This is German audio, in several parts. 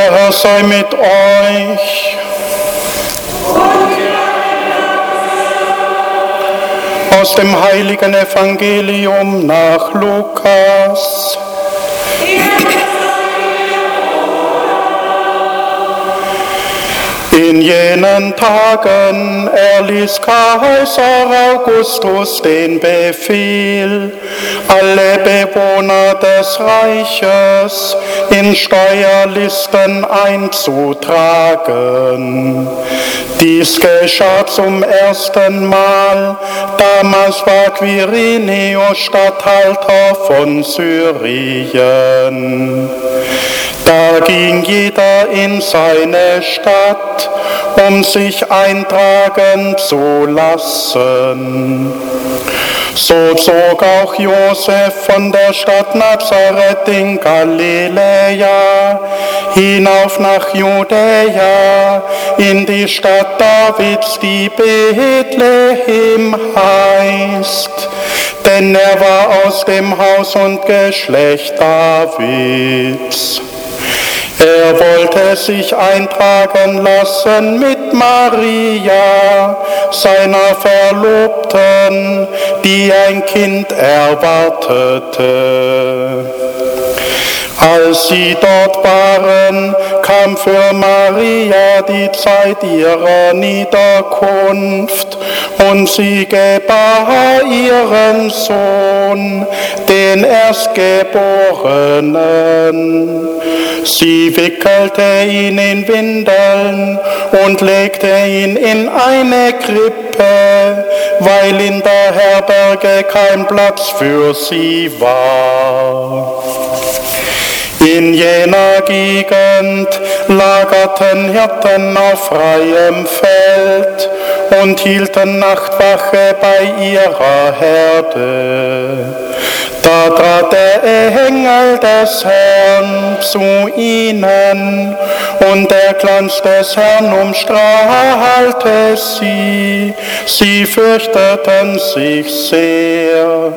Der Herr sei mit euch. Aus dem heiligen Evangelium nach Lukas. In jenen Tagen erließ Kaiser Augustus den Befehl, alle Bewohner des Reiches in Steuerlisten einzutragen. Dies geschah zum ersten Mal. Damals war Quirinius Statthalter von Syrien. Da ging jeder in seine Stadt, um sich eintragen zu lassen. So zog auch Josef von der Stadt Nazareth in Galiläa hinauf nach Judäa in die Stadt Davids, die Bethlehem heißt. Denn er war aus dem Haus und Geschlecht Davids. Er wollte sich eintragen lassen mit Maria, seiner Verlobten, die ein Kind erwartete. Als sie dort waren, kam für Maria die Zeit ihrer Niederkunft und sie gebar ihren Sohn, den Erstgeborenen. Sie wickelte ihn in Windeln und legte ihn in eine Krippe, weil in der Herberge kein Platz für sie war. In jener Gegend lagerten Hirten auf freiem Feld und hielten Nachtwache bei ihrer Herde. Da trat der Engel des Herrn zu ihnen und der Glanz des Herrn umstrahlte sie. Sie fürchteten sich sehr.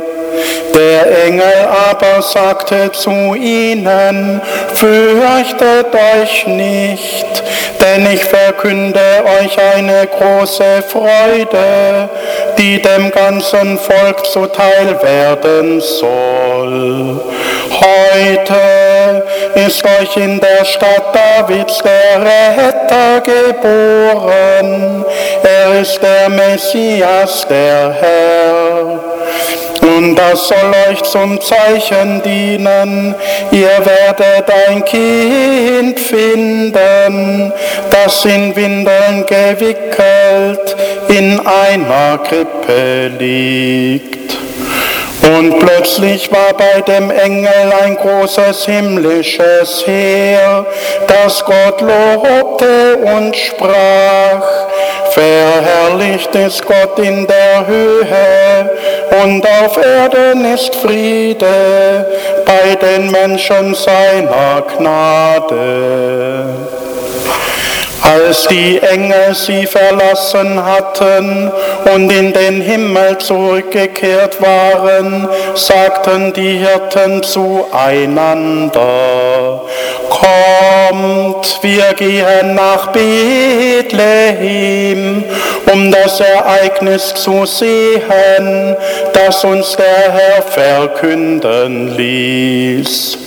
Der Engel aber sagte zu ihnen, fürchtet euch nicht, denn ich verkünde euch eine große Freude, die dem ganzen Volk zuteil werden soll. Heute ist euch in der Stadt Davids der Retter geboren. Er ist der Messias, der Herr. Und das soll euch zum Zeichen dienen. Ihr werdet ein Kind finden, das in Windeln gewickelt in einer Krippe liegt. Und plötzlich war bei dem Engel ein großes himmlisches Heer, das Gott lobte und sprach, Verherrlicht ist Gott in der Höhe und auf Erden ist Friede bei den Menschen seiner Gnade. Als die Engel sie verlassen hatten und in den Himmel zurückgekehrt waren, sagten die Hirten zueinander, Kommt, wir gehen nach Bethlehem, um das Ereignis zu sehen, das uns der Herr verkünden ließ.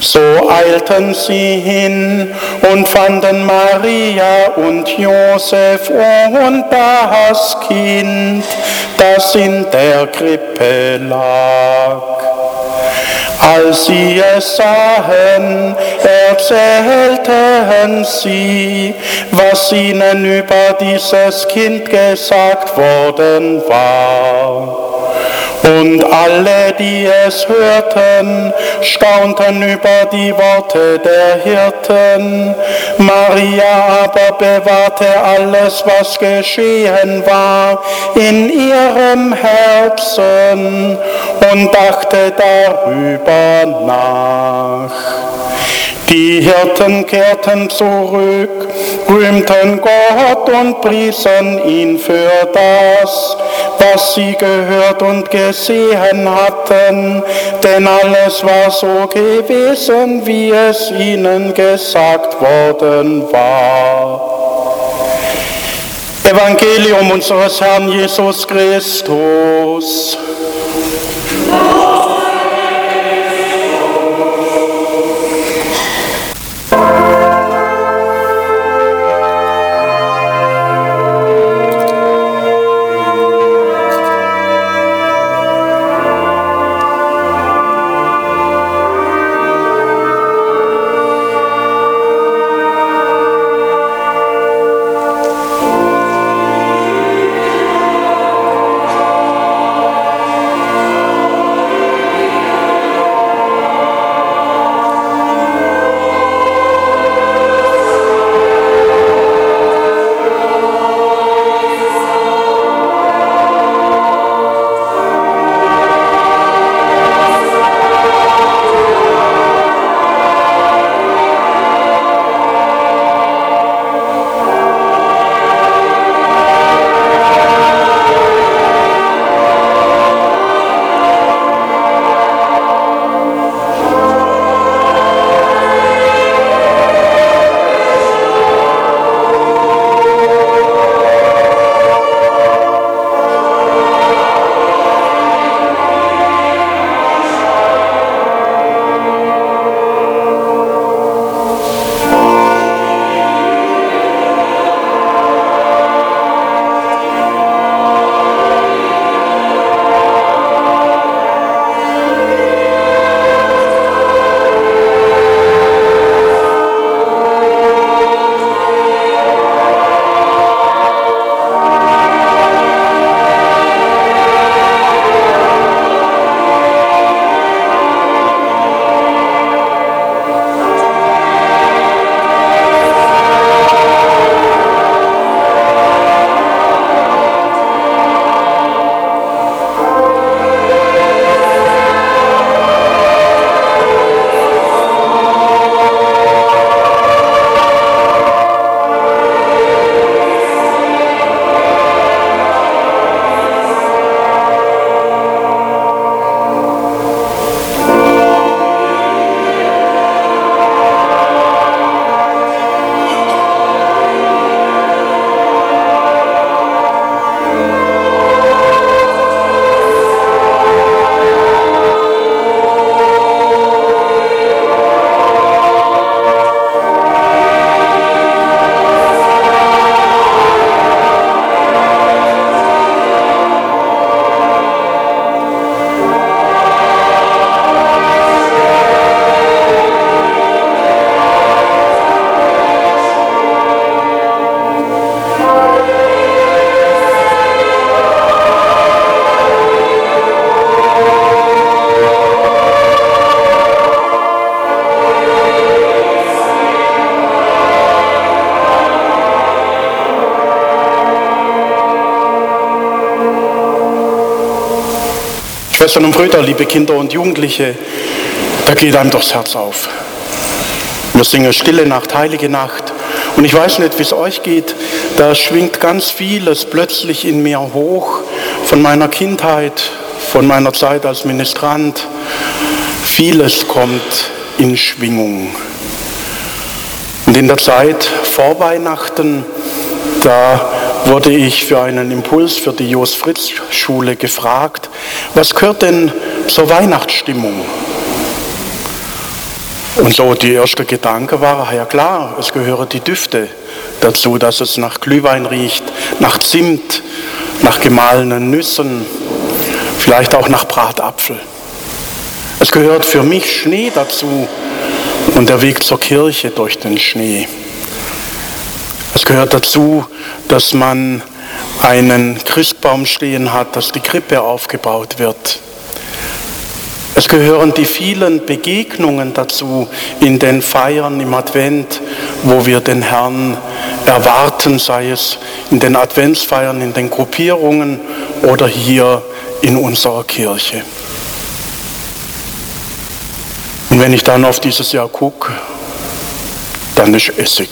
So eilten sie hin und fanden Maria und Josef und das Kind, das in der Krippe lag. Als sie es sahen, erzählten sie, was ihnen über dieses Kind gesagt worden war. Und alle, die es hörten, staunten über die Worte der Hirten. Maria aber bewahrte alles, was geschehen war, in ihrem Herzen und dachte darüber nach. Die Hirten kehrten zurück, rühmten Gott und priesen ihn für das, was sie gehört und gesehen hatten, denn alles war so gewesen, wie es ihnen gesagt worden war. Evangelium unseres Herrn Jesus Christus. Schwestern und Brüder, liebe Kinder und Jugendliche, da geht einem das Herz auf. Wir singen Stille Nacht, Heilige Nacht. Und ich weiß nicht, wie es euch geht, da schwingt ganz vieles plötzlich in mir hoch von meiner Kindheit, von meiner Zeit als Ministrant. Vieles kommt in Schwingung. Und in der Zeit vor Weihnachten, da wurde ich für einen Impuls für die Jos Fritz Schule gefragt, was gehört denn zur Weihnachtsstimmung? Und so die erste Gedanke war, ja klar, es gehören die Düfte dazu, dass es nach Glühwein riecht, nach Zimt, nach gemahlenen Nüssen, vielleicht auch nach Bratapfel. Es gehört für mich Schnee dazu und der Weg zur Kirche durch den Schnee. Es gehört dazu, dass man einen Christbaum stehen hat, dass die Krippe aufgebaut wird. Es gehören die vielen Begegnungen dazu in den Feiern im Advent, wo wir den Herrn erwarten, sei es in den Adventsfeiern, in den Gruppierungen oder hier in unserer Kirche. Und wenn ich dann auf dieses Jahr gucke, dann ist Essig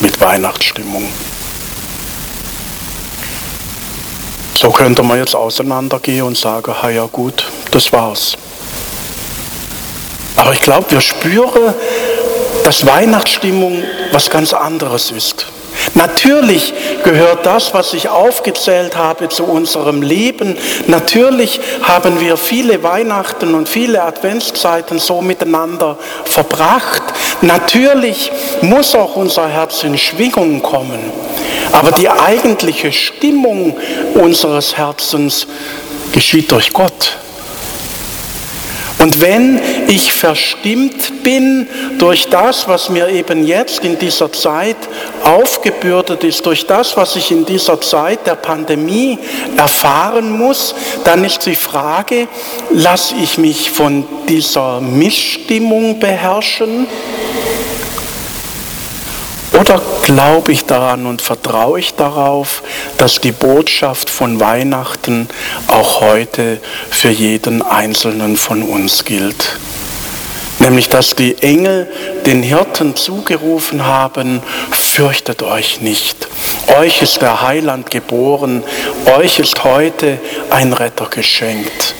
mit Weihnachtsstimmung. So könnte man jetzt auseinandergehen und sagen, ha ja gut, das war's. Aber ich glaube, wir spüren, dass Weihnachtsstimmung was ganz anderes ist. Natürlich gehört das, was ich aufgezählt habe, zu unserem Leben. Natürlich haben wir viele Weihnachten und viele Adventszeiten so miteinander verbracht. Natürlich muss auch unser Herz in Schwingung kommen. Aber die eigentliche Stimmung unseres Herzens geschieht durch Gott. Und wenn ich verstimmt bin durch das, was mir eben jetzt in dieser Zeit aufgebürdet ist, durch das, was ich in dieser Zeit der Pandemie erfahren muss, dann ist die Frage, lasse ich mich von dieser Missstimmung beherrschen? Oder glaube ich daran und vertraue ich darauf, dass die Botschaft von Weihnachten auch heute für jeden Einzelnen von uns gilt? Nämlich, dass die Engel den Hirten zugerufen haben, fürchtet euch nicht. Euch ist der Heiland geboren, euch ist heute ein Retter geschenkt.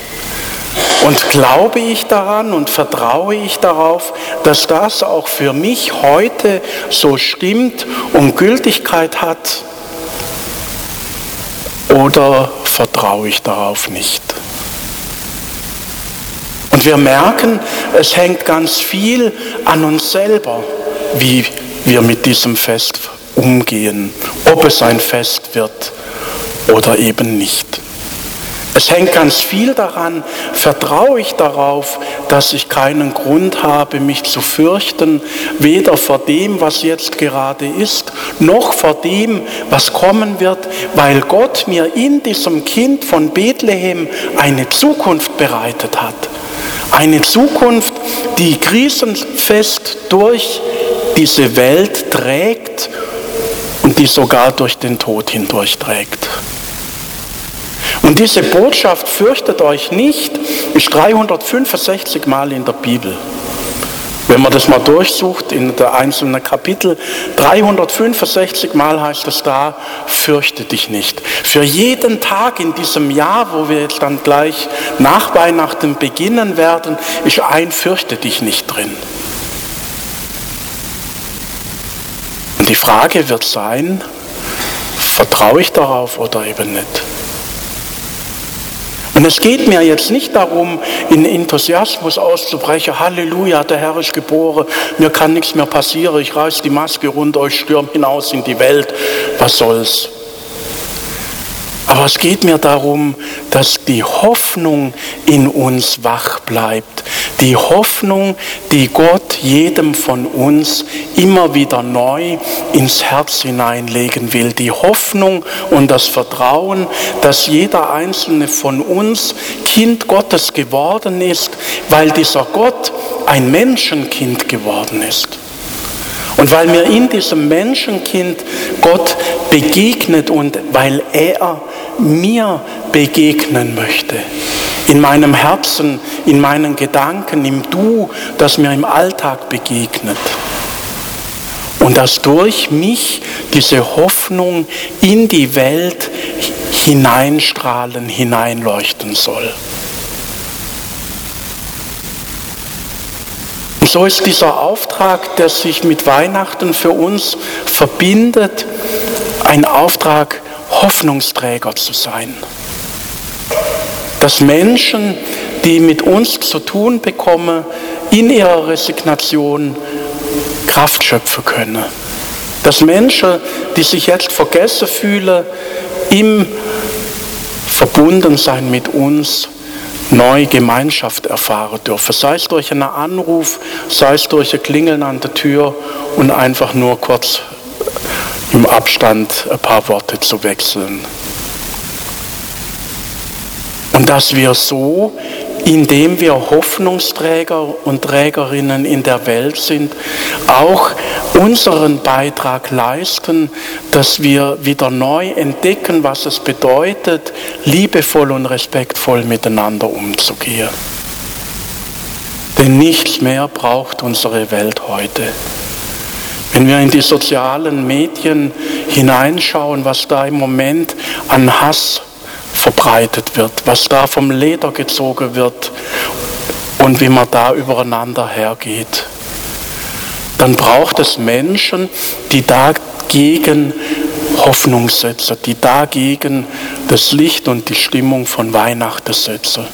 Und glaube ich daran und vertraue ich darauf, dass das auch für mich heute so stimmt und Gültigkeit hat? Oder vertraue ich darauf nicht? Und wir merken, es hängt ganz viel an uns selber, wie wir mit diesem Fest umgehen, ob es ein Fest wird oder eben nicht. Es hängt ganz viel daran, vertraue ich darauf, dass ich keinen Grund habe, mich zu fürchten, weder vor dem, was jetzt gerade ist, noch vor dem, was kommen wird, weil Gott mir in diesem Kind von Bethlehem eine Zukunft bereitet hat. Eine Zukunft, die krisenfest durch diese Welt trägt und die sogar durch den Tod hindurch trägt. Und diese Botschaft, fürchtet euch nicht, ist 365 Mal in der Bibel. Wenn man das mal durchsucht in der einzelnen Kapitel, 365 Mal heißt es da, fürchte dich nicht. Für jeden Tag in diesem Jahr, wo wir jetzt dann gleich nach Weihnachten beginnen werden, ist ein fürchte dich nicht drin. Und die Frage wird sein, vertraue ich darauf oder eben nicht? Und es geht mir jetzt nicht darum, in Enthusiasmus auszubrechen, Halleluja, der Herr ist geboren, mir kann nichts mehr passieren, ich reiß die Maske runter, ich stürme hinaus in die Welt, was soll's. Aber es geht mir darum, dass die Hoffnung in uns wach bleibt. Die Hoffnung, die Gott jedem von uns immer wieder neu ins Herz hineinlegen will. Die Hoffnung und das Vertrauen, dass jeder einzelne von uns Kind Gottes geworden ist, weil dieser Gott ein Menschenkind geworden ist. Und weil mir in diesem Menschenkind Gott begegnet und weil er mir begegnen möchte. In meinem Herzen, in meinen Gedanken, im Du, das mir im Alltag begegnet. Und dass durch mich diese Hoffnung in die Welt hineinstrahlen, hineinleuchten soll. Und so ist dieser Auftrag, der sich mit Weihnachten für uns verbindet, ein Auftrag, Hoffnungsträger zu sein. Dass Menschen, die mit uns zu tun bekommen, in ihrer Resignation Kraft schöpfen können. Dass Menschen, die sich jetzt vergessen fühlen, im Verbundensein mit uns neue Gemeinschaft erfahren dürfen. Sei es durch einen Anruf, sei es durch ein Klingeln an der Tür und einfach nur kurz im Abstand ein paar Worte zu wechseln. Und dass wir so, indem wir Hoffnungsträger und Trägerinnen in der Welt sind, auch unseren Beitrag leisten, dass wir wieder neu entdecken, was es bedeutet, liebevoll und respektvoll miteinander umzugehen. Denn nichts mehr braucht unsere Welt heute. Wenn wir in die sozialen Medien hineinschauen, was da im Moment an Hass verbreitet wird, was da vom Leder gezogen wird und wie man da übereinander hergeht, dann braucht es Menschen, die dagegen Hoffnung setzen, die dagegen das Licht und die Stimmung von Weihnachten setzen.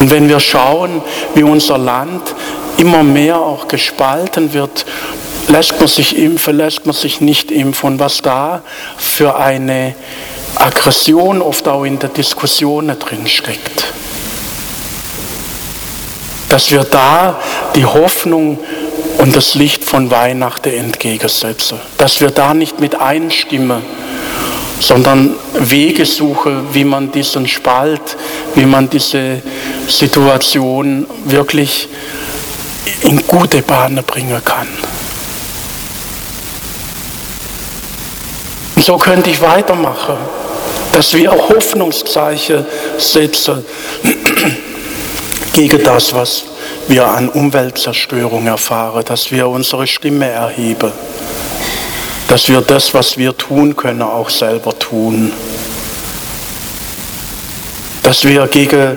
Und wenn wir schauen, wie unser Land immer mehr auch gespalten wird, lässt man sich impfen, lässt man sich nicht impfen und was da für eine Aggression oft auch in der Diskussion drin steckt. Dass wir da die Hoffnung und das Licht von Weihnachten entgegensetzen. Dass wir da nicht mit einstimmen, sondern Wege suchen, wie man diesen Spalt, wie man diese Situation wirklich in gute Bahnen bringen kann. Und so könnte ich weitermachen, dass wir auch Hoffnungszeichen setzen gegen das, was wir an Umweltzerstörung erfahren, dass wir unsere Stimme erheben, dass wir das, was wir tun können, auch selber tun, dass wir gegen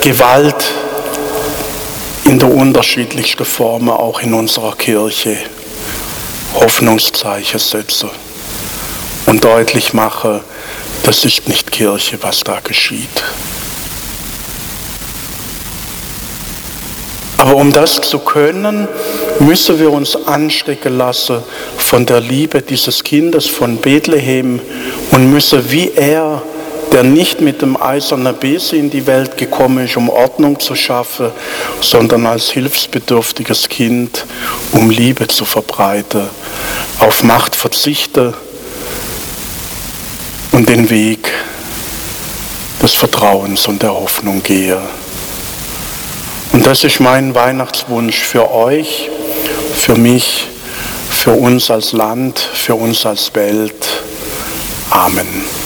Gewalt in der unterschiedlichsten Formen auch in unserer Kirche Hoffnungszeichen setzen und deutlich machen, das ist nicht Kirche, was da geschieht. Aber um das zu können, müssen wir uns anstecken lassen von der Liebe dieses Kindes von Bethlehem und müssen wie er, der nicht mit dem eisernen Bese in die Welt gekommen ist, um Ordnung zu schaffen, sondern als hilfsbedürftiges Kind, um Liebe zu verbreiten, auf Macht verzichten und den Weg des Vertrauens und der Hoffnung gehe. Und das ist mein Weihnachtswunsch für euch, für mich, für uns als Land, für uns als Welt. Amen.